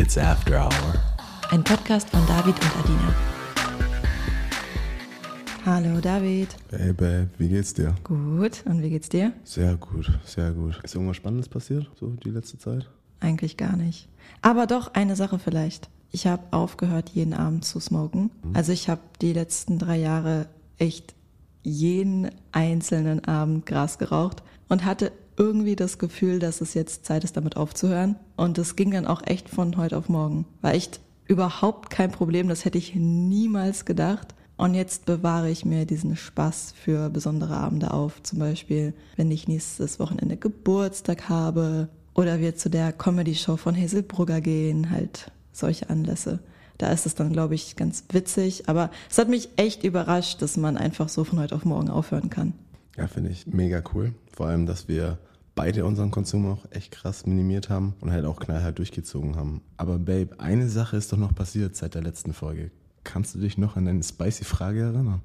It's After Hour. Ein Podcast von David und Adina. Hallo David. Hey Babe, wie geht's dir? Gut, und wie geht's dir? Sehr gut, sehr gut. Ist irgendwas Spannendes passiert, so die letzte Zeit? Eigentlich gar nicht. Aber doch eine Sache vielleicht. Ich habe aufgehört, jeden Abend zu smoken. Also ich habe die letzten drei Jahre echt jeden einzelnen Abend Gras geraucht und hatte irgendwie das Gefühl, dass es jetzt Zeit ist, damit aufzuhören. Und es ging dann auch echt von heute auf morgen. War echt überhaupt kein Problem, das hätte ich niemals gedacht. Und jetzt bewahre ich mir diesen Spaß für besondere Abende auf. Zum Beispiel, wenn ich nächstes Wochenende Geburtstag habe oder wir zu der Comedy-Show von Hazel Brugger gehen, halt solche Anlässe. Da ist es dann, glaube ich, ganz witzig. Aber es hat mich echt überrascht, dass man einfach so von heute auf morgen aufhören kann. Ja, finde ich mega cool. Vor allem, dass wir beide unseren Konsum auch echt krass minimiert haben und halt auch knallhart durchgezogen haben. Aber Babe, eine Sache ist doch noch passiert seit der letzten Folge. Kannst du dich noch an deine spicy Frage erinnern?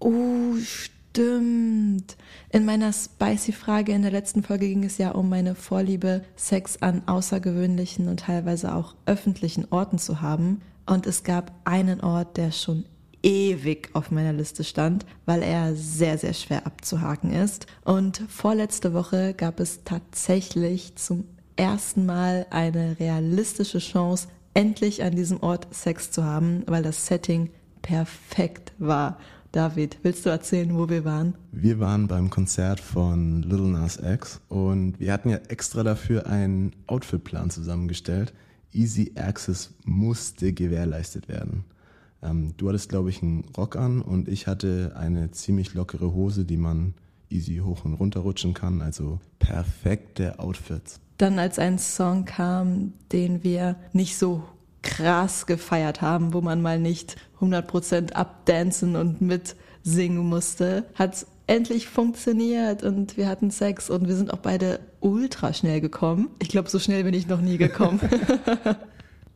Oh, stimmt. In meiner spicy Frage in der letzten Folge ging es ja um meine Vorliebe, Sex an außergewöhnlichen und teilweise auch öffentlichen Orten zu haben. Und es gab einen Ort, der schon ewig auf meiner Liste stand, weil er sehr, sehr schwer abzuhaken ist. Und vorletzte Woche gab es tatsächlich zum ersten Mal eine realistische Chance, endlich an diesem Ort Sex zu haben, weil das Setting perfekt war. David, willst du erzählen, wo wir waren? Wir waren beim Konzert von Little Nas X und wir hatten ja extra dafür einen Outfitplan zusammengestellt. Easy Access musste gewährleistet werden. Ähm, du hattest, glaube ich, einen Rock an und ich hatte eine ziemlich lockere Hose, die man easy hoch und runter rutschen kann. Also perfekte Outfits. Dann als ein Song kam, den wir nicht so krass gefeiert haben, wo man mal nicht 100% abdancen und mitsingen musste, hat's endlich funktioniert und wir hatten Sex und wir sind auch beide ultra schnell gekommen. Ich glaube, so schnell bin ich noch nie gekommen.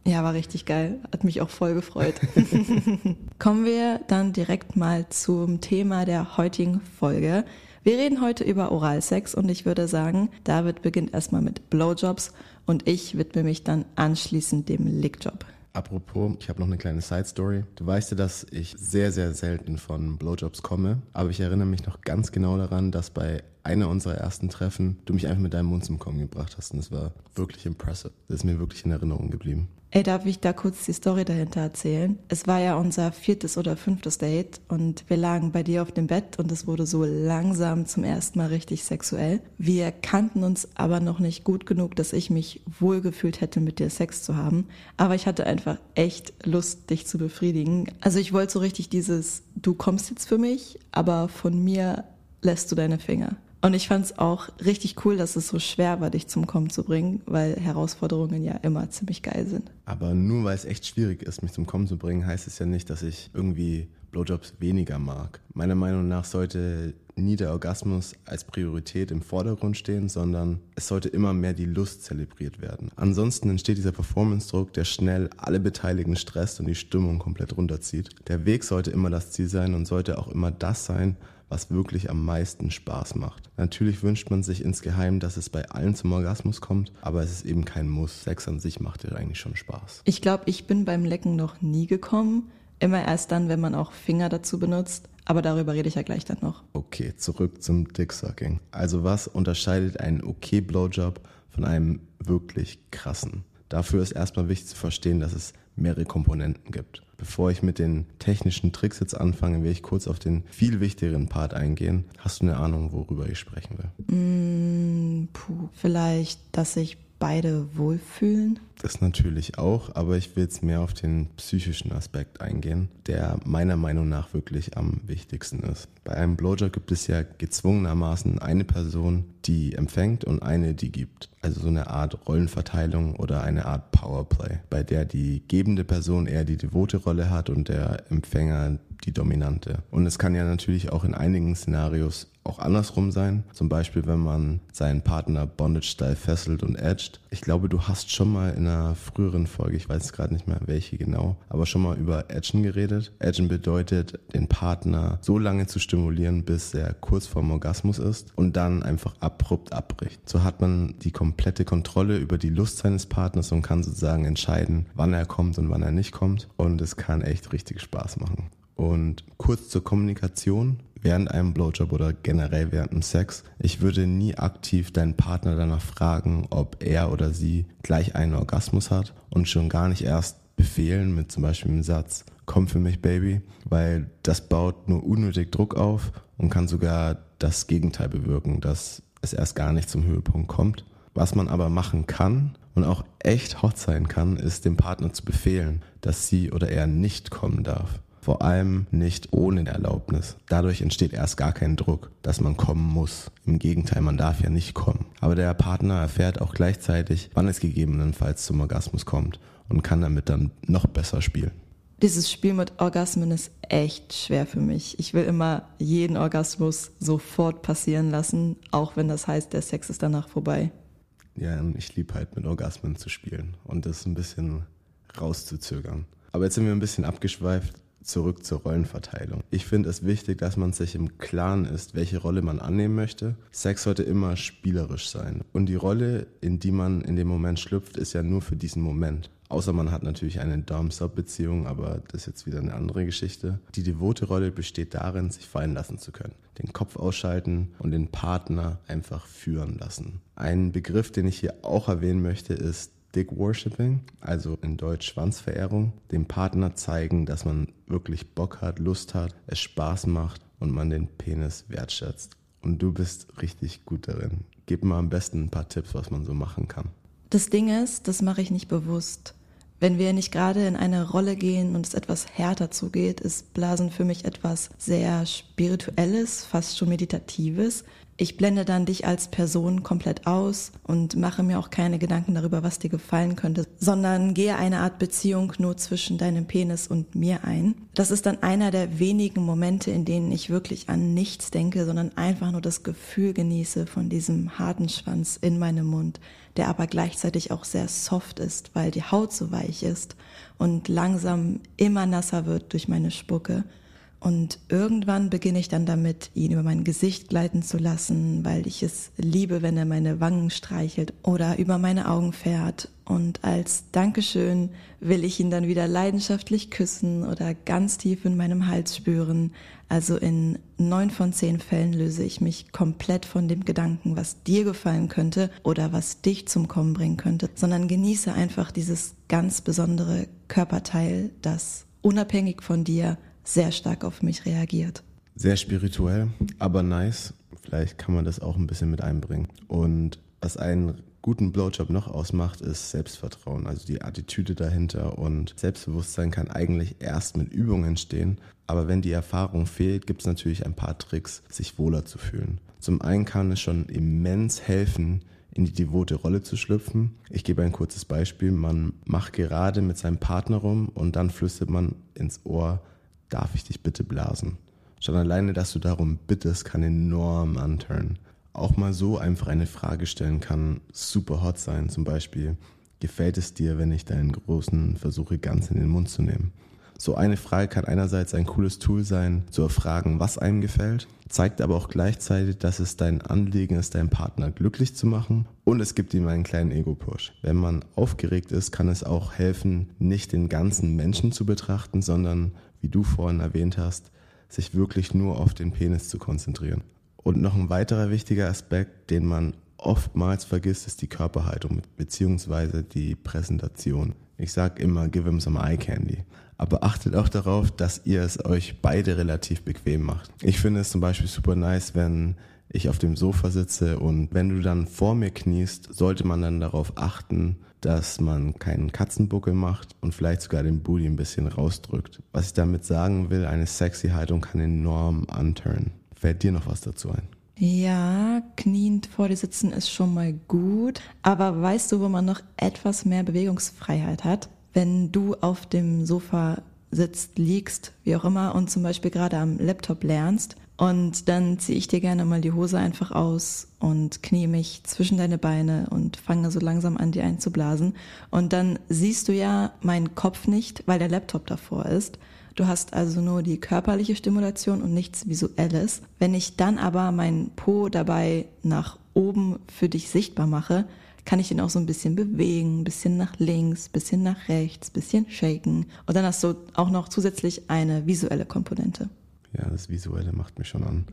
ja, war richtig geil. Hat mich auch voll gefreut. Kommen wir dann direkt mal zum Thema der heutigen Folge. Wir reden heute über Oralsex und ich würde sagen, David beginnt erstmal mit Blowjobs und ich widme mich dann anschließend dem Lickjob. Apropos, ich habe noch eine kleine Side Story. Du weißt ja, dass ich sehr, sehr selten von Blowjobs komme, aber ich erinnere mich noch ganz genau daran, dass bei einer unserer ersten Treffen du mich einfach mit deinem Mund zum Kommen gebracht hast und es war wirklich impressive. Das ist mir wirklich in Erinnerung geblieben. Ey, darf ich da kurz die Story dahinter erzählen? Es war ja unser viertes oder fünftes Date und wir lagen bei dir auf dem Bett und es wurde so langsam zum ersten Mal richtig sexuell. Wir kannten uns aber noch nicht gut genug, dass ich mich wohlgefühlt hätte, mit dir Sex zu haben. Aber ich hatte einfach echt Lust, dich zu befriedigen. Also ich wollte so richtig dieses, du kommst jetzt für mich, aber von mir lässt du deine Finger. Und ich fand es auch richtig cool, dass es so schwer war, dich zum Kommen zu bringen, weil Herausforderungen ja immer ziemlich geil sind. Aber nur weil es echt schwierig ist, mich zum Kommen zu bringen, heißt es ja nicht, dass ich irgendwie Blowjobs weniger mag. Meiner Meinung nach sollte nie der Orgasmus als Priorität im Vordergrund stehen, sondern es sollte immer mehr die Lust zelebriert werden. Ansonsten entsteht dieser Performance-Druck, der schnell alle Beteiligten stresst und die Stimmung komplett runterzieht. Der Weg sollte immer das Ziel sein und sollte auch immer das sein, was wirklich am meisten Spaß macht. Natürlich wünscht man sich insgeheim, dass es bei allen zum Orgasmus kommt, aber es ist eben kein Muss. Sex an sich macht ja eigentlich schon Spaß. Ich glaube, ich bin beim Lecken noch nie gekommen. Immer erst dann, wenn man auch Finger dazu benutzt. Aber darüber rede ich ja gleich dann noch. Okay, zurück zum Dicksucking. Also was unterscheidet einen okay Blowjob von einem wirklich krassen? Dafür ist erstmal wichtig zu verstehen, dass es mehrere Komponenten gibt. Bevor ich mit den technischen Tricks jetzt anfange, will ich kurz auf den viel wichtigeren Part eingehen. Hast du eine Ahnung, worüber ich sprechen will? Mm, puh, vielleicht, dass sich beide wohlfühlen. Das natürlich auch, aber ich will jetzt mehr auf den psychischen Aspekt eingehen, der meiner Meinung nach wirklich am wichtigsten ist. Bei einem Blowjob gibt es ja gezwungenermaßen eine Person, die empfängt und eine, die gibt. Also so eine Art Rollenverteilung oder eine Art Powerplay, bei der die gebende Person eher die devote Rolle hat und der Empfänger die dominante. Und es kann ja natürlich auch in einigen Szenarios auch andersrum sein. Zum Beispiel, wenn man seinen Partner Bondage-Style fesselt und edged. Ich glaube, du hast schon mal in einer früheren Folge, ich weiß gerade nicht mehr welche genau, aber schon mal über Edgen geredet. Edgen bedeutet, den Partner so lange zu stimulieren, bis er kurz vorm Orgasmus ist und dann einfach abrupt abbricht. So hat man die komplette Kontrolle über die Lust seines Partners und kann sozusagen entscheiden, wann er kommt und wann er nicht kommt. Und es kann echt richtig Spaß machen. Und kurz zur Kommunikation während einem Blowjob oder generell während dem Sex. Ich würde nie aktiv deinen Partner danach fragen, ob er oder sie gleich einen Orgasmus hat und schon gar nicht erst befehlen mit zum Beispiel dem Satz, komm für mich, Baby, weil das baut nur unnötig Druck auf und kann sogar das Gegenteil bewirken, dass es erst gar nicht zum Höhepunkt kommt. Was man aber machen kann und auch echt hot sein kann, ist dem Partner zu befehlen, dass sie oder er nicht kommen darf vor allem nicht ohne Erlaubnis. Dadurch entsteht erst gar kein Druck, dass man kommen muss. Im Gegenteil, man darf ja nicht kommen. Aber der Partner erfährt auch gleichzeitig, wann es gegebenenfalls zum Orgasmus kommt und kann damit dann noch besser spielen. Dieses Spiel mit Orgasmen ist echt schwer für mich. Ich will immer jeden Orgasmus sofort passieren lassen, auch wenn das heißt, der Sex ist danach vorbei. Ja, ich liebe halt mit Orgasmen zu spielen und das ein bisschen rauszuzögern. Aber jetzt sind wir ein bisschen abgeschweift zurück zur Rollenverteilung. Ich finde es wichtig, dass man sich im Klaren ist, welche Rolle man annehmen möchte. Sex sollte immer spielerisch sein. Und die Rolle, in die man in dem Moment schlüpft, ist ja nur für diesen Moment. Außer man hat natürlich eine Dom-Sub-Beziehung, aber das ist jetzt wieder eine andere Geschichte. Die devote Rolle besteht darin, sich fallen lassen zu können. Den Kopf ausschalten und den Partner einfach führen lassen. Ein Begriff, den ich hier auch erwähnen möchte, ist Dick Worshipping, also in Deutsch Schwanzverehrung, dem Partner zeigen, dass man wirklich Bock hat, Lust hat, es Spaß macht und man den Penis wertschätzt. Und du bist richtig gut darin. Gib mal am besten ein paar Tipps, was man so machen kann. Das Ding ist, das mache ich nicht bewusst. Wenn wir nicht gerade in eine Rolle gehen und es etwas härter zugeht, ist Blasen für mich etwas sehr Spirituelles, fast schon Meditatives. Ich blende dann dich als Person komplett aus und mache mir auch keine Gedanken darüber, was dir gefallen könnte, sondern gehe eine Art Beziehung nur zwischen deinem Penis und mir ein. Das ist dann einer der wenigen Momente, in denen ich wirklich an nichts denke, sondern einfach nur das Gefühl genieße von diesem harten Schwanz in meinem Mund, der aber gleichzeitig auch sehr soft ist, weil die Haut so weich ist und langsam immer nasser wird durch meine Spucke. Und irgendwann beginne ich dann damit, ihn über mein Gesicht gleiten zu lassen, weil ich es liebe, wenn er meine Wangen streichelt oder über meine Augen fährt. Und als Dankeschön will ich ihn dann wieder leidenschaftlich küssen oder ganz tief in meinem Hals spüren. Also in neun von zehn Fällen löse ich mich komplett von dem Gedanken, was dir gefallen könnte oder was dich zum Kommen bringen könnte, sondern genieße einfach dieses ganz besondere Körperteil, das unabhängig von dir sehr stark auf mich reagiert. Sehr spirituell, aber nice. Vielleicht kann man das auch ein bisschen mit einbringen. Und was einen guten Blowjob noch ausmacht, ist Selbstvertrauen, also die Attitüde dahinter. Und Selbstbewusstsein kann eigentlich erst mit Übung entstehen. Aber wenn die Erfahrung fehlt, gibt es natürlich ein paar Tricks, sich wohler zu fühlen. Zum einen kann es schon immens helfen, in die devote Rolle zu schlüpfen. Ich gebe ein kurzes Beispiel. Man macht gerade mit seinem Partner rum und dann flüstert man ins Ohr, darf ich dich bitte blasen? Schon alleine, dass du darum bittest, kann enorm anturnen. Auch mal so einfach eine Frage stellen kann super hot sein. Zum Beispiel, gefällt es dir, wenn ich deinen großen versuche, ganz in den Mund zu nehmen? So eine Frage kann einerseits ein cooles Tool sein, zu erfragen, was einem gefällt, zeigt aber auch gleichzeitig, dass es dein Anliegen ist, deinen Partner glücklich zu machen und es gibt ihm einen kleinen Ego-Push. Wenn man aufgeregt ist, kann es auch helfen, nicht den ganzen Menschen zu betrachten, sondern wie du vorhin erwähnt hast, sich wirklich nur auf den Penis zu konzentrieren. Und noch ein weiterer wichtiger Aspekt, den man oftmals vergisst, ist die Körperhaltung bzw. die Präsentation. Ich sage immer, give him some eye candy. Aber achtet auch darauf, dass ihr es euch beide relativ bequem macht. Ich finde es zum Beispiel super nice, wenn ich auf dem Sofa sitze und wenn du dann vor mir kniest, sollte man dann darauf achten, dass man keinen Katzenbuckel macht und vielleicht sogar den Booty ein bisschen rausdrückt. Was ich damit sagen will, eine sexy Haltung kann enorm anturnen. Fällt dir noch was dazu ein? Ja, kniend vor dir sitzen ist schon mal gut, aber weißt du, wo man noch etwas mehr Bewegungsfreiheit hat? Wenn du auf dem Sofa sitzt, liegst, wie auch immer, und zum Beispiel gerade am Laptop lernst Und dann ziehe ich dir gerne mal die Hose einfach aus und knie mich zwischen deine Beine und fange so langsam an, dir einzublasen. Und dann siehst du ja meinen Kopf nicht, weil der Laptop davor ist. Du hast also nur die körperliche Stimulation und nichts Visuelles. Wenn ich dann aber meinen Po dabei nach oben für dich sichtbar mache, kann ich den auch so ein bisschen bewegen, bisschen nach links, bisschen nach rechts, bisschen shaken. Und dann hast du auch noch zusätzlich eine visuelle Komponente. Ja, das Visuelle macht mich schon an.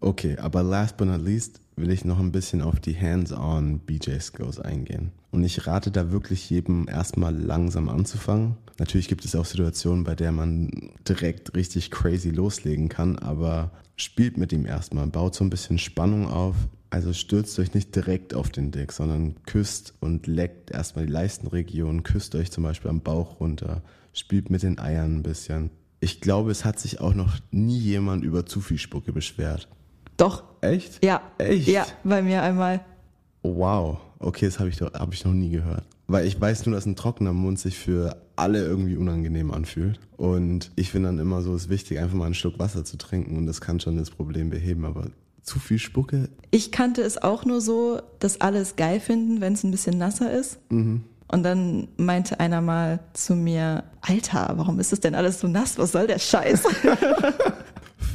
Okay, aber last but not least will ich noch ein bisschen auf die Hands-on BJ-Skills eingehen. Und ich rate da wirklich jedem erstmal langsam anzufangen. Natürlich gibt es auch Situationen, bei der man direkt richtig crazy loslegen kann, aber spielt mit ihm erstmal, baut so ein bisschen Spannung auf. Also stürzt euch nicht direkt auf den Dick, sondern küsst und leckt erstmal die Leistenregion, küsst euch zum Beispiel am Bauch runter, spielt mit den Eiern ein bisschen. Ich glaube, es hat sich auch noch nie jemand über zu viel Spucke beschwert. Doch. Echt? Ja. Echt? Ja, bei mir einmal. Wow. Okay, das habe ich, doch- hab ich noch nie gehört. Weil ich weiß nur, dass ein trockener Mund sich für alle irgendwie unangenehm anfühlt. Und ich finde dann immer so, es ist wichtig, einfach mal einen Schluck Wasser zu trinken und das kann schon das Problem beheben. Aber zu viel Spucke, Ich kannte es auch nur so, dass alle es geil finden, wenn es ein bisschen nasser ist. Und dann meinte einer mal zu mir, Alter, warum ist das denn alles so nass? Was soll der Scheiß?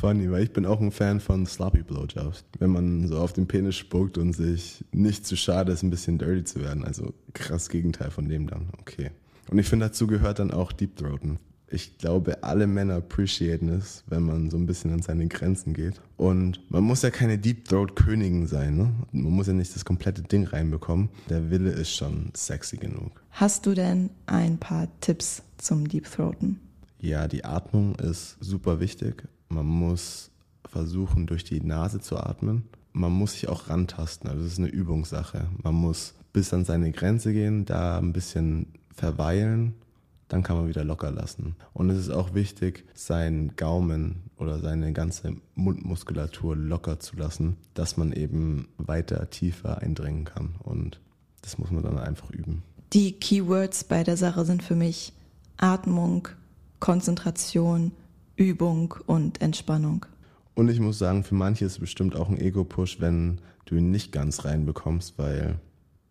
funny, weil ich bin auch ein Fan von Sloppy Blowjobs. Wenn man so auf den Penis spuckt und sich nicht zu schade ist, ein bisschen dirty zu werden. Also krass Gegenteil von dem dann. Okay. Und ich finde, dazu gehört dann auch Deep Throaten. Ich glaube, alle Männer appreciaten es, wenn man so ein bisschen an seine Grenzen geht. Und man muss ja keine Deep Throat Königin sein, ne? Man muss ja nicht das komplette Ding reinbekommen. Der Wille ist schon sexy genug. Hast du denn ein paar Tipps zum Deep Throaten? Ja, die Atmung ist super wichtig. Man muss versuchen, durch die Nase zu atmen. Man muss sich auch rantasten. Also das ist eine Übungssache. Man muss bis an seine Grenze gehen, da ein bisschen verweilen, dann kann man wieder locker lassen. Und es ist auch wichtig, seinen Gaumen oder seine ganze Mundmuskulatur locker zu lassen, dass man eben weiter tiefer eindringen kann. Und das muss man dann einfach üben. Die Keywords bei der Sache sind für mich Atmung, Konzentration, Übung und Entspannung. Und ich muss sagen, für manche ist es bestimmt auch ein Ego-Push, wenn du ihn nicht ganz reinbekommst, weil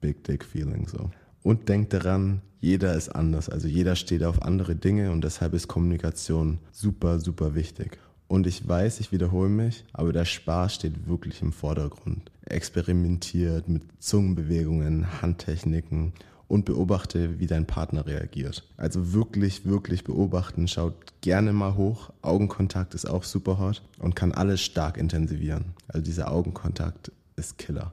Big Dick Feeling so. Und denk daran, jeder ist anders. Also jeder steht auf andere Dinge und deshalb ist Kommunikation super, super wichtig. Und ich weiß, ich wiederhole mich, aber der Spaß steht wirklich im Vordergrund. Experimentiert mit Zungenbewegungen, Handtechniken und beobachte, wie dein Partner reagiert. Also wirklich, wirklich beobachten. Schaut gerne mal hoch. Augenkontakt ist auch super hot und kann alles stark intensivieren. Also dieser Augenkontakt ist Killer.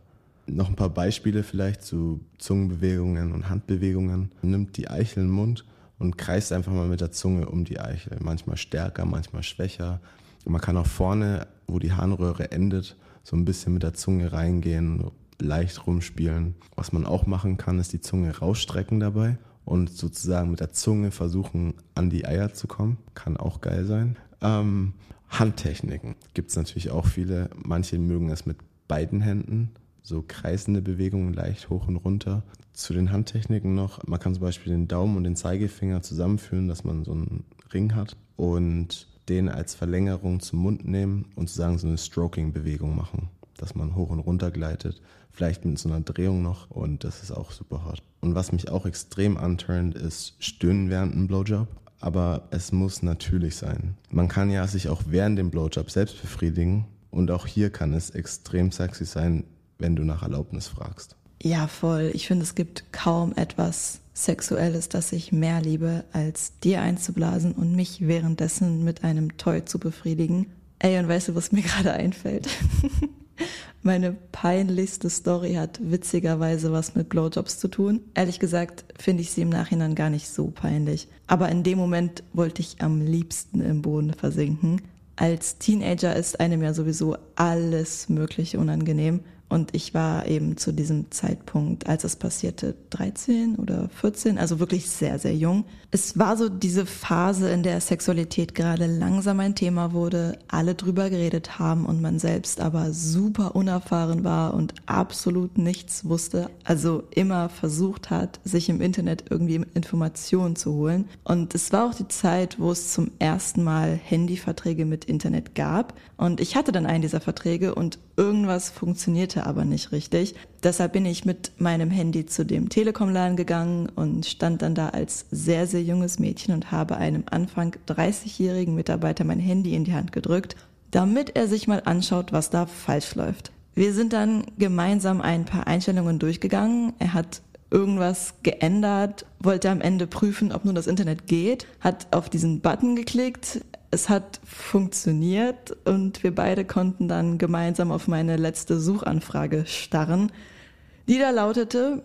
Noch ein paar Beispiele vielleicht zu Zungenbewegungen und Handbewegungen. Nimmt die Eichel den Mund und kreist einfach mal mit der Zunge um die Eichel. Manchmal stärker, manchmal schwächer. Man kann auch vorne, wo die Harnröhre endet, so ein bisschen mit der Zunge reingehen, leicht rumspielen. Was man auch machen kann, ist die Zunge rausstrecken dabei und sozusagen mit der Zunge versuchen, an die Eier zu kommen. Kann auch geil sein. Ähm, Handtechniken gibt es natürlich auch viele. Manche mögen es mit beiden Händen, so kreisende Bewegungen leicht hoch und runter. Zu den Handtechniken noch, man kann zum Beispiel den Daumen und den Zeigefinger zusammenführen, dass man so einen Ring hat und den als Verlängerung zum Mund nehmen und sozusagen so eine Stroking-Bewegung machen, dass man hoch und runter gleitet, vielleicht mit so einer Drehung noch und das ist auch super hot. Und was mich auch extrem anturnt, ist Stöhnen während einem Blowjob. Aber es muss natürlich sein. Man kann ja sich auch während dem Blowjob selbst befriedigen und auch hier kann es extrem sexy sein, wenn du nach Erlaubnis fragst. Ja, voll. Ich finde, es gibt kaum etwas Sexuelles, das ich mehr liebe, als dir einzublasen und mich währenddessen mit einem Toy zu befriedigen. Ey, und weißt du, was mir gerade einfällt? Meine peinlichste Story hat witzigerweise was mit Blowjobs zu tun. Ehrlich gesagt finde ich sie im Nachhinein gar nicht so peinlich. Aber in dem Moment wollte ich am liebsten im Boden versinken. Als Teenager ist einem ja sowieso alles Mögliche unangenehm. Und ich war eben zu diesem Zeitpunkt, als es passierte, 13 oder 14, also wirklich sehr, sehr jung. Es war so diese Phase, in der Sexualität gerade langsam ein Thema wurde, alle drüber geredet haben und man selbst aber super unerfahren war und absolut nichts wusste. Also immer versucht hat, sich im Internet irgendwie Informationen zu holen. Und es war auch die Zeit, wo es zum ersten Mal Handyverträge mit Internet gab. Und ich hatte dann einen dieser Verträge und irgendwas funktionierte aber nicht richtig. Deshalb bin ich mit meinem Handy zu dem Telekom-Laden gegangen und stand dann da als sehr, sehr junges Mädchen und habe einem Anfang 30-jährigen Mitarbeiter mein Handy in die Hand gedrückt, damit er sich mal anschaut, was da falsch läuft. Wir sind dann gemeinsam ein paar Einstellungen durchgegangen. Er hat irgendwas geändert, wollte am Ende prüfen, ob nun das Internet geht, hat auf diesen Button geklickt, es hat funktioniert und wir beide konnten dann gemeinsam auf meine letzte Suchanfrage starren, die da lautete,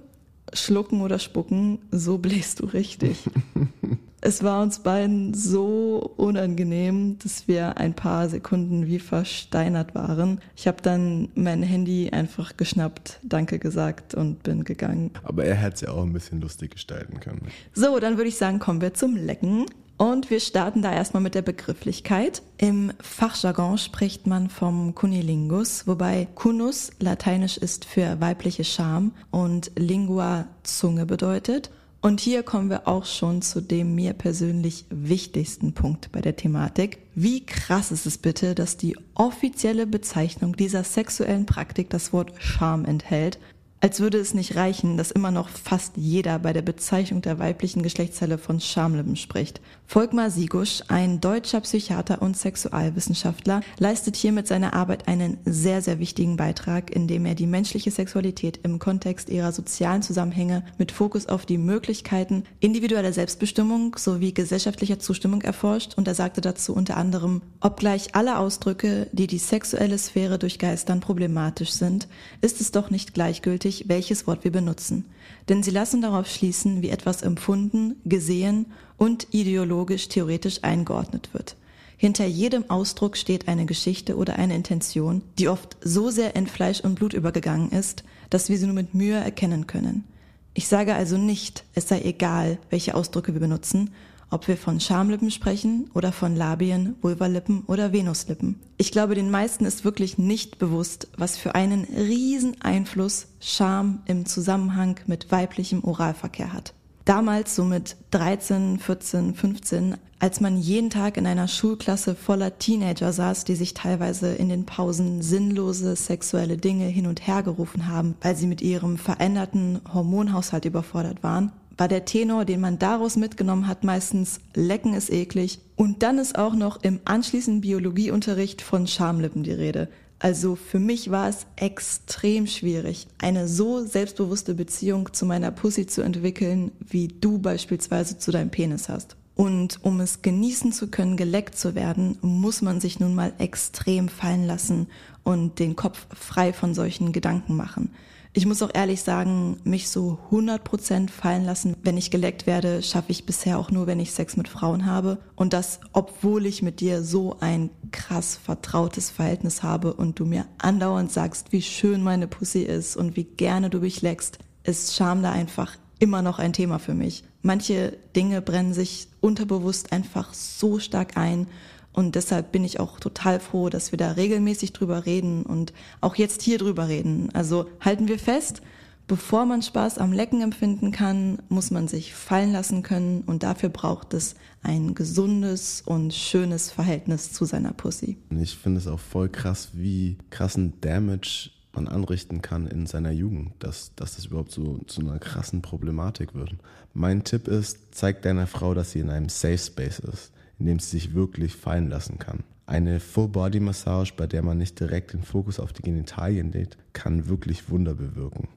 schlucken oder spucken, so bläst du richtig. es war uns beiden so unangenehm, dass wir ein paar Sekunden wie versteinert waren. Ich habe dann mein Handy einfach geschnappt, danke gesagt und bin gegangen. Aber er hätte es ja auch ein bisschen lustig gestalten können. So, dann würde ich sagen, kommen wir zum Lecken. Und wir starten da erstmal mit der Begrifflichkeit. Im Fachjargon spricht man vom Cunilingus, wobei Cunus lateinisch ist für weibliche Scham und Lingua Zunge bedeutet. Und hier kommen wir auch schon zu dem mir persönlich wichtigsten Punkt bei der Thematik. Wie krass ist es bitte, dass die offizielle Bezeichnung dieser sexuellen Praktik das Wort Scham enthält als würde es nicht reichen, dass immer noch fast jeder bei der Bezeichnung der weiblichen Geschlechtsteile von Schamlippen spricht. Volkmar Sigusch, ein deutscher Psychiater und Sexualwissenschaftler, leistet hier mit seiner Arbeit einen sehr, sehr wichtigen Beitrag, indem er die menschliche Sexualität im Kontext ihrer sozialen Zusammenhänge mit Fokus auf die Möglichkeiten individueller Selbstbestimmung sowie gesellschaftlicher Zustimmung erforscht und er sagte dazu unter anderem, obgleich alle Ausdrücke, die die sexuelle Sphäre durchgeistern, problematisch sind, ist es doch nicht gleichgültig, wichtig, welches Wort wir benutzen, denn sie lassen darauf schließen, wie etwas empfunden, gesehen und ideologisch theoretisch eingeordnet wird. Hinter jedem Ausdruck steht eine Geschichte oder eine Intention, die oft so sehr in Fleisch und Blut übergegangen ist, dass wir sie nur mit Mühe erkennen können. Ich sage also nicht, es sei egal, welche Ausdrücke wir benutzen, ob wir von Schamlippen sprechen oder von Labien, Vulvalippen oder Venuslippen. Ich glaube, den meisten ist wirklich nicht bewusst, was für einen riesen Einfluss Scham im Zusammenhang mit weiblichem Oralverkehr hat. Damals, so mit 13, 14, 15, als man jeden Tag in einer Schulklasse voller Teenager saß, die sich teilweise in den Pausen sinnlose sexuelle Dinge hin und her gerufen haben, weil sie mit ihrem veränderten Hormonhaushalt überfordert waren, war der Tenor, den man daraus mitgenommen hat, meistens Lecken ist eklig. Und dann ist auch noch im anschließenden Biologieunterricht von Schamlippen die Rede. Also für mich war es extrem schwierig, eine so selbstbewusste Beziehung zu meiner Pussy zu entwickeln, wie du beispielsweise zu deinem Penis hast. Und um es genießen zu können, geleckt zu werden, muss man sich nun mal extrem fallen lassen und den Kopf frei von solchen Gedanken machen. Ich muss auch ehrlich sagen, mich so 100% fallen lassen, wenn ich geleckt werde, schaffe ich bisher auch nur, wenn ich Sex mit Frauen habe. Und das, obwohl ich mit dir so ein krass vertrautes Verhältnis habe und du mir andauernd sagst, wie schön meine Pussy ist und wie gerne du mich leckst, ist Scham da einfach immer noch ein Thema für mich. Manche Dinge brennen sich unterbewusst einfach so stark ein und deshalb bin ich auch total froh, dass wir da regelmäßig drüber reden und auch jetzt hier drüber reden. Also halten wir fest, bevor man Spaß am Lecken empfinden kann, muss man sich fallen lassen können und dafür braucht es ein gesundes und schönes Verhältnis zu seiner Pussy. Ich finde es auch voll krass, wie krassen Damage man anrichten kann in seiner Jugend, dass, dass das überhaupt so zu einer krassen Problematik wird. Mein Tipp ist, zeig deiner Frau, dass sie in einem Safe Space ist in dem sie sich wirklich fallen lassen kann. Eine Full-Body-Massage, bei der man nicht direkt den Fokus auf die Genitalien legt, kann wirklich Wunder bewirken.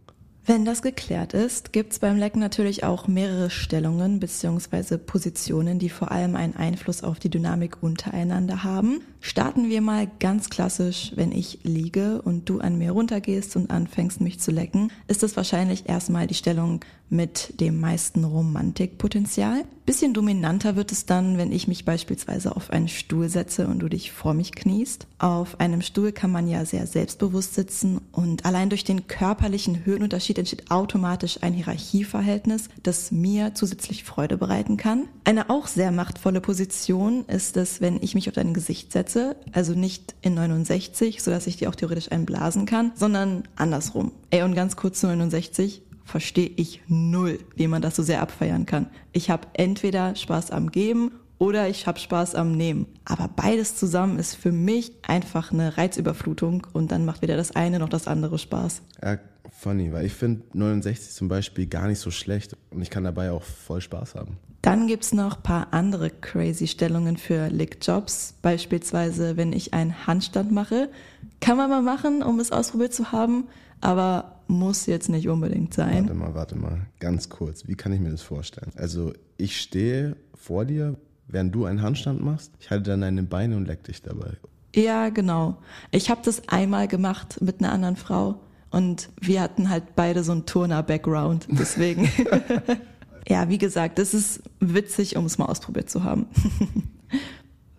Wenn das geklärt ist, gibt es beim Lecken natürlich auch mehrere Stellungen bzw. Positionen, die vor allem einen Einfluss auf die Dynamik untereinander haben. Starten wir mal ganz klassisch, wenn ich liege und du an mir runtergehst und anfängst mich zu lecken, ist es wahrscheinlich erstmal die Stellung mit dem meisten Romantikpotenzial. Bisschen dominanter wird es dann, wenn ich mich beispielsweise auf einen Stuhl setze und du dich vor mich kniest. Auf einem Stuhl kann man ja sehr selbstbewusst sitzen und allein durch den körperlichen Höhenunterschied entsteht automatisch ein Hierarchieverhältnis, das mir zusätzlich Freude bereiten kann. Eine auch sehr machtvolle Position ist es, wenn ich mich auf dein Gesicht setze, also nicht in 69, sodass ich dir auch theoretisch einblasen kann, sondern andersrum. Ey, und ganz kurz zu 69, verstehe ich null, wie man das so sehr abfeiern kann. Ich habe entweder Spaß am Geben oder ich habe Spaß am Nehmen. Aber beides zusammen ist für mich einfach eine Reizüberflutung und dann macht weder das eine noch das andere Spaß. Ja, funny, weil ich finde 69 zum Beispiel gar nicht so schlecht und ich kann dabei auch voll Spaß haben. Dann gibt's noch paar andere crazy Stellungen für Lickjobs. Beispielsweise, wenn ich einen Handstand mache. Kann man mal machen, um es ausprobiert zu haben, aber muss jetzt nicht unbedingt sein. Warte mal, warte mal, ganz kurz. Wie kann ich mir das vorstellen? Also ich stehe vor dir, während du einen Handstand machst. Ich halte dann deine Beine und leck dich dabei. Ja, genau. Ich habe das einmal gemacht mit einer anderen Frau und wir hatten halt beide so einen Turner-Background. Deswegen. ja, wie gesagt, es ist witzig, um es mal ausprobiert zu haben.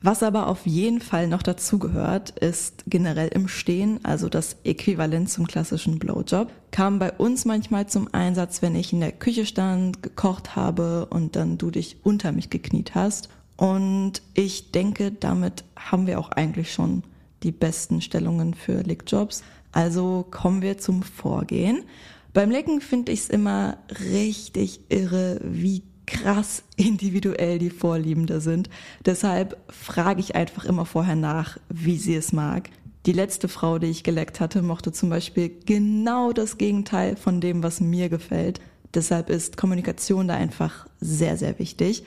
Was aber auf jeden Fall noch dazugehört, ist generell im Stehen, also das Äquivalent zum klassischen Blowjob, kam bei uns manchmal zum Einsatz, wenn ich in der Küche stand, gekocht habe und dann du dich unter mich gekniet hast. Und ich denke, damit haben wir auch eigentlich schon die besten Stellungen für Lickjobs. Also kommen wir zum Vorgehen. Beim Lecken finde ich es immer richtig irre, wie krass individuell die Vorlieben da sind. Deshalb frage ich einfach immer vorher nach, wie sie es mag. Die letzte Frau, die ich geleckt hatte, mochte zum Beispiel genau das Gegenteil von dem, was mir gefällt. Deshalb ist Kommunikation da einfach sehr, sehr wichtig.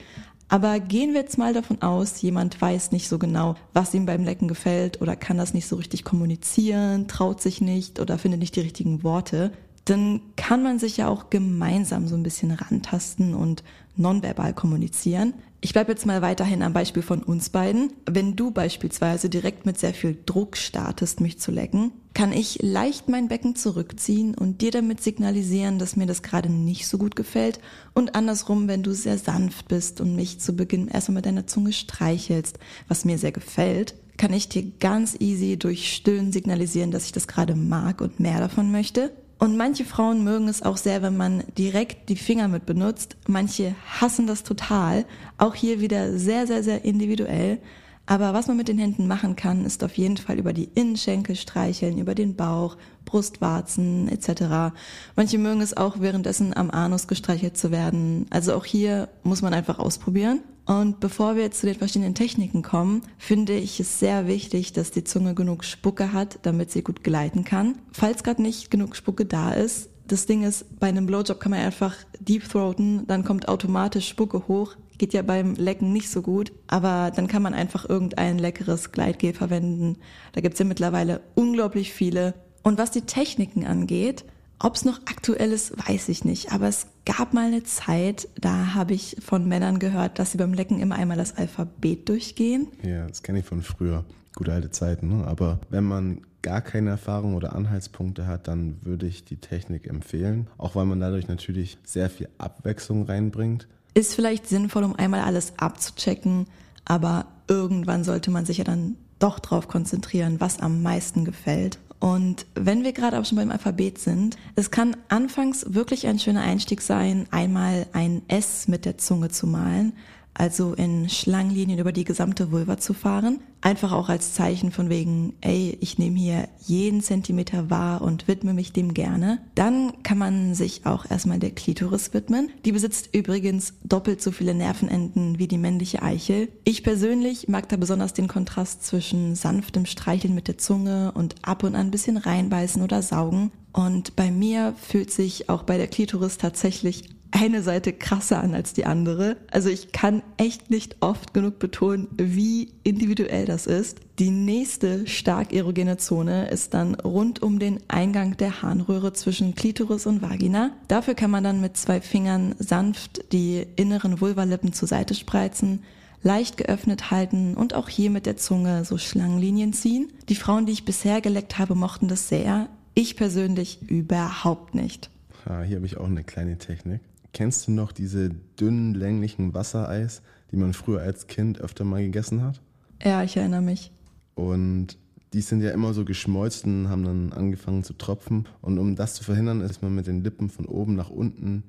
Aber gehen wir jetzt mal davon aus, jemand weiß nicht so genau, was ihm beim Lecken gefällt oder kann das nicht so richtig kommunizieren, traut sich nicht oder findet nicht die richtigen Worte dann kann man sich ja auch gemeinsam so ein bisschen rantasten und nonverbal kommunizieren. Ich bleibe jetzt mal weiterhin am Beispiel von uns beiden. Wenn du beispielsweise direkt mit sehr viel Druck startest, mich zu lecken, kann ich leicht mein Becken zurückziehen und dir damit signalisieren, dass mir das gerade nicht so gut gefällt. Und andersrum, wenn du sehr sanft bist und mich zu Beginn erstmal mit deiner Zunge streichelst, was mir sehr gefällt, kann ich dir ganz easy durch Stillen signalisieren, dass ich das gerade mag und mehr davon möchte. Und manche Frauen mögen es auch sehr, wenn man direkt die Finger mit benutzt. Manche hassen das total. Auch hier wieder sehr, sehr, sehr individuell. Aber was man mit den Händen machen kann, ist auf jeden Fall über die Innenschenkel streicheln, über den Bauch, Brustwarzen etc. Manche mögen es auch währenddessen am Anus gestreichelt zu werden. Also auch hier muss man einfach ausprobieren. Und bevor wir jetzt zu den verschiedenen Techniken kommen, finde ich es sehr wichtig, dass die Zunge genug Spucke hat, damit sie gut gleiten kann. Falls gerade nicht genug Spucke da ist, das Ding ist, bei einem Blowjob kann man einfach deep throaten, dann kommt automatisch Spucke hoch. Geht ja beim Lecken nicht so gut, aber dann kann man einfach irgendein leckeres Gleitgel verwenden. Da gibt's ja mittlerweile unglaublich viele. Und was die Techniken angeht, ob es noch aktuell ist, weiß ich nicht. Aber es gab mal eine Zeit, da habe ich von Männern gehört, dass sie beim Lecken immer einmal das Alphabet durchgehen. Ja, das kenne ich von früher. Gute alte Zeiten. Ne? Aber wenn man gar keine Erfahrung oder Anhaltspunkte hat, dann würde ich die Technik empfehlen. Auch weil man dadurch natürlich sehr viel Abwechslung reinbringt. Ist vielleicht sinnvoll, um einmal alles abzuchecken, aber irgendwann sollte man sich ja dann doch darauf konzentrieren, was am meisten gefällt. Und wenn wir gerade auch schon beim Alphabet sind, es kann anfangs wirklich ein schöner Einstieg sein, einmal ein S mit der Zunge zu malen also in Schlangenlinien über die gesamte Vulva zu fahren. Einfach auch als Zeichen von wegen, ey, ich nehme hier jeden Zentimeter wahr und widme mich dem gerne. Dann kann man sich auch erstmal der Klitoris widmen. Die besitzt übrigens doppelt so viele Nervenenden wie die männliche Eichel. Ich persönlich mag da besonders den Kontrast zwischen sanftem Streicheln mit der Zunge und ab und an ein bisschen reinbeißen oder saugen. Und bei mir fühlt sich auch bei der Klitoris tatsächlich eine Seite krasser an als die andere. Also ich kann echt nicht oft genug betonen, wie individuell das ist. Die nächste stark erogene Zone ist dann rund um den Eingang der Harnröhre zwischen Klitoris und Vagina. Dafür kann man dann mit zwei Fingern sanft die inneren Vulvalippen zur Seite spreizen, leicht geöffnet halten und auch hier mit der Zunge so Schlangenlinien ziehen. Die Frauen, die ich bisher geleckt habe, mochten das sehr. Ich persönlich überhaupt nicht. Ah, hier habe ich auch eine kleine Technik. Kennst du noch diese dünnen, länglichen Wassereis, die man früher als Kind öfter mal gegessen hat? Ja, ich erinnere mich. Und die sind ja immer so geschmolzen, haben dann angefangen zu tropfen. Und um das zu verhindern, ist man mit den Lippen von oben nach unten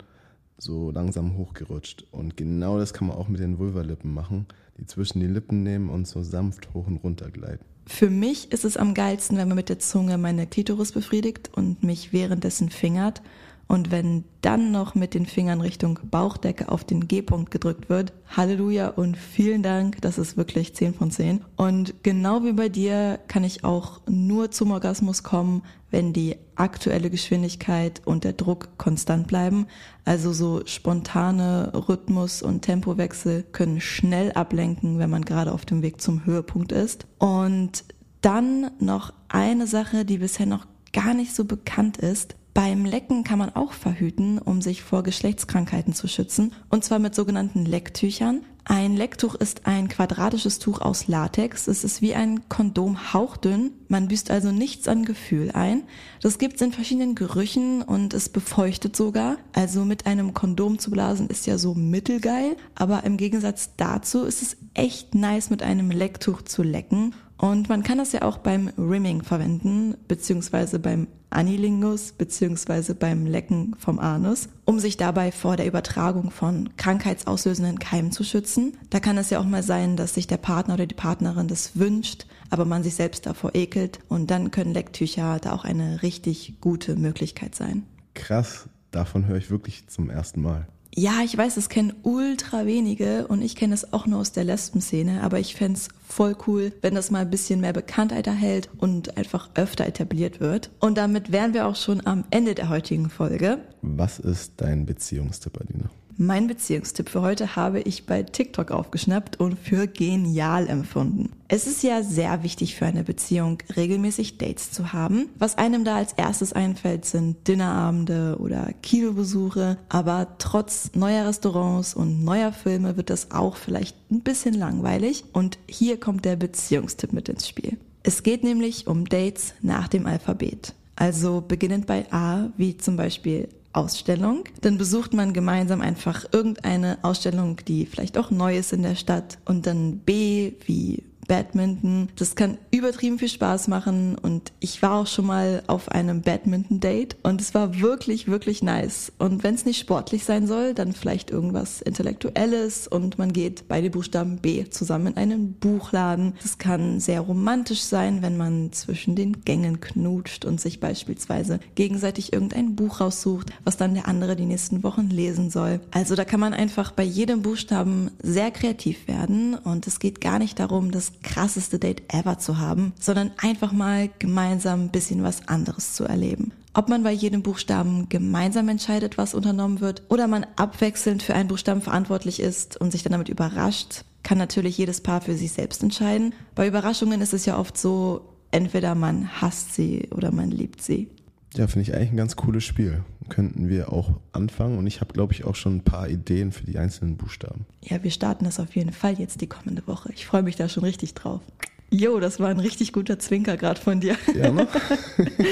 so langsam hochgerutscht. Und genau das kann man auch mit den Vulvalippen machen, die zwischen die Lippen nehmen und so sanft hoch und runter gleiten. Für mich ist es am geilsten, wenn man mit der Zunge meine Klitoris befriedigt und mich währenddessen fingert und wenn dann noch mit den Fingern Richtung Bauchdecke auf den G-Punkt gedrückt wird, Halleluja und vielen Dank, das ist wirklich 10 von 10. Und genau wie bei dir kann ich auch nur zum Orgasmus kommen, wenn die aktuelle Geschwindigkeit und der Druck konstant bleiben. Also so spontane Rhythmus- und Tempowechsel können schnell ablenken, wenn man gerade auf dem Weg zum Höhepunkt ist. Und dann noch eine Sache, die bisher noch gar nicht so bekannt ist. Beim Lecken kann man auch verhüten, um sich vor Geschlechtskrankheiten zu schützen, und zwar mit sogenannten Lecktüchern. Ein Lecktuch ist ein quadratisches Tuch aus Latex. Es ist wie ein Kondom hauchdünn. Man büßt also nichts an Gefühl ein. Das gibt's in verschiedenen Gerüchen und es befeuchtet sogar. Also mit einem Kondom zu blasen ist ja so mittelgeil, aber im Gegensatz dazu ist es echt nice mit einem Lecktuch zu lecken. Und man kann das ja auch beim Rimming verwenden, beziehungsweise beim Anilingus beziehungsweise beim Lecken vom Anus, um sich dabei vor der Übertragung von krankheitsauslösenden Keimen zu schützen. Da kann es ja auch mal sein, dass sich der Partner oder die Partnerin das wünscht, aber man sich selbst davor ekelt und dann können Lecktücher da auch eine richtig gute Möglichkeit sein. Krass, davon höre ich wirklich zum ersten Mal. Ja, ich weiß, es kennen ultra wenige und ich kenne es auch nur aus der Lesben-Szene, aber ich fände voll cool, wenn das mal ein bisschen mehr Bekanntheit erhält und einfach öfter etabliert wird. Und damit wären wir auch schon am Ende der heutigen Folge. Was ist dein Beziehungstipp, Adina? Mein Beziehungstipp für heute habe ich bei TikTok aufgeschnappt und für genial empfunden. Es ist ja sehr wichtig für eine Beziehung, regelmäßig Dates zu haben. Was einem da als erstes einfällt, sind Dinnerabende oder Kinobesuche. Aber trotz neuer Restaurants und neuer Filme wird das auch vielleicht ein bisschen langweilig. Und hier kommt der Beziehungstipp mit ins Spiel. Es geht nämlich um Dates nach dem Alphabet. Also beginnend bei A, wie zum Beispiel Ausstellung. Dann besucht man gemeinsam einfach irgendeine Ausstellung, die vielleicht auch neu ist in der Stadt. Und dann B wie Badminton. Das kann übertrieben viel Spaß machen und ich war auch schon mal auf einem Badminton-Date und es war wirklich, wirklich nice. Und wenn es nicht sportlich sein soll, dann vielleicht irgendwas Intellektuelles und man geht bei den Buchstaben B zusammen in einen Buchladen. Das kann sehr romantisch sein, wenn man zwischen den Gängen knutscht und sich beispielsweise gegenseitig irgendein Buch raussucht, was dann der andere die nächsten Wochen lesen soll. Also da kann man einfach bei jedem Buchstaben sehr kreativ werden und es geht gar nicht darum, krasseste Date ever zu haben, sondern einfach mal gemeinsam ein bisschen was anderes zu erleben. Ob man bei jedem Buchstaben gemeinsam entscheidet, was unternommen wird, oder man abwechselnd für einen Buchstaben verantwortlich ist und sich dann damit überrascht, kann natürlich jedes Paar für sich selbst entscheiden. Bei Überraschungen ist es ja oft so, entweder man hasst sie oder man liebt sie. Ja, finde ich eigentlich ein ganz cooles Spiel. Könnten wir auch anfangen und ich habe, glaube ich, auch schon ein paar Ideen für die einzelnen Buchstaben. Ja, wir starten das auf jeden Fall jetzt die kommende Woche. Ich freue mich da schon richtig drauf. Jo, das war ein richtig guter Zwinker gerade von dir. Ja, ne?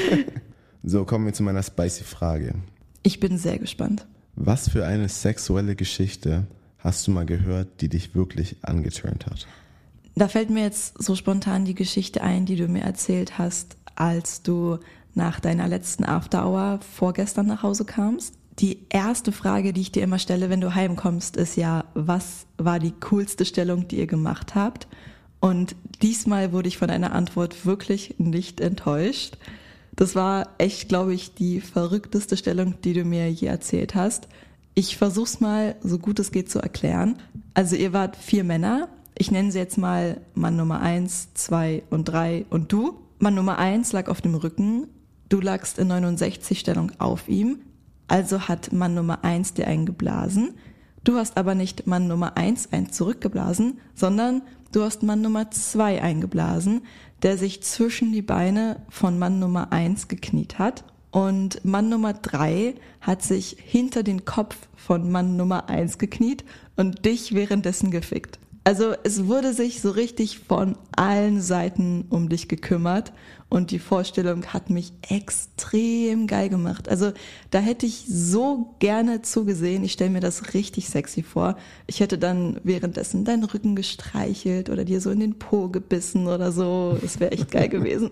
so, kommen wir zu meiner spicy Frage. Ich bin sehr gespannt. Was für eine sexuelle Geschichte hast du mal gehört, die dich wirklich angeturnt hat? Da fällt mir jetzt so spontan die Geschichte ein, die du mir erzählt hast, als du nach deiner letzten After Hour vorgestern nach Hause kamst. Die erste Frage, die ich dir immer stelle, wenn du heimkommst, ist ja, was war die coolste Stellung, die ihr gemacht habt? Und diesmal wurde ich von deiner Antwort wirklich nicht enttäuscht. Das war echt, glaube ich, die verrückteste Stellung, die du mir je erzählt hast. Ich versuch's mal, so gut es geht, zu erklären. Also ihr wart vier Männer. Ich nenne sie jetzt mal Mann Nummer eins, zwei und drei und du. Mann Nummer eins lag auf dem Rücken Du lagst in 69 Stellung auf ihm, also hat Mann Nummer 1 dir einen geblasen. Du hast aber nicht Mann Nummer 1 einen zurückgeblasen, sondern du hast Mann Nummer 2 eingeblasen, der sich zwischen die Beine von Mann Nummer 1 gekniet hat. Und Mann Nummer 3 hat sich hinter den Kopf von Mann Nummer 1 gekniet und dich währenddessen gefickt. Also es wurde sich so richtig von allen Seiten um dich gekümmert und die Vorstellung hat mich extrem geil gemacht. Also da hätte ich so gerne zugesehen. Ich stelle mir das richtig sexy vor. Ich hätte dann währenddessen deinen Rücken gestreichelt oder dir so in den Po gebissen oder so. Das wäre echt geil gewesen.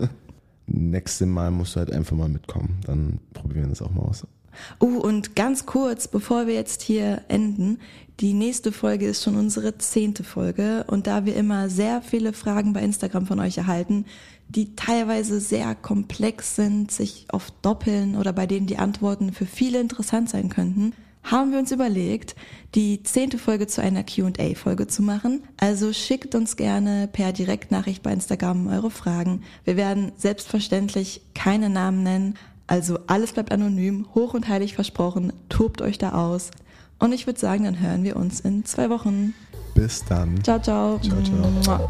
Nächstes Mal musst du halt einfach mal mitkommen. Dann probieren wir das auch mal aus. Uh, und ganz kurz, bevor wir jetzt hier enden, die nächste Folge ist schon unsere zehnte Folge und da wir immer sehr viele Fragen bei Instagram von euch erhalten, die teilweise sehr komplex sind, sich oft doppeln oder bei denen die Antworten für viele interessant sein könnten, haben wir uns überlegt, die zehnte Folge zu einer QA-Folge zu machen. Also schickt uns gerne per Direktnachricht bei Instagram eure Fragen. Wir werden selbstverständlich keine Namen nennen, also alles bleibt anonym, hoch und heilig versprochen, tobt euch da aus. Und ich würde sagen, dann hören wir uns in zwei Wochen. Bis dann. Ciao, ciao. Ciao, ciao.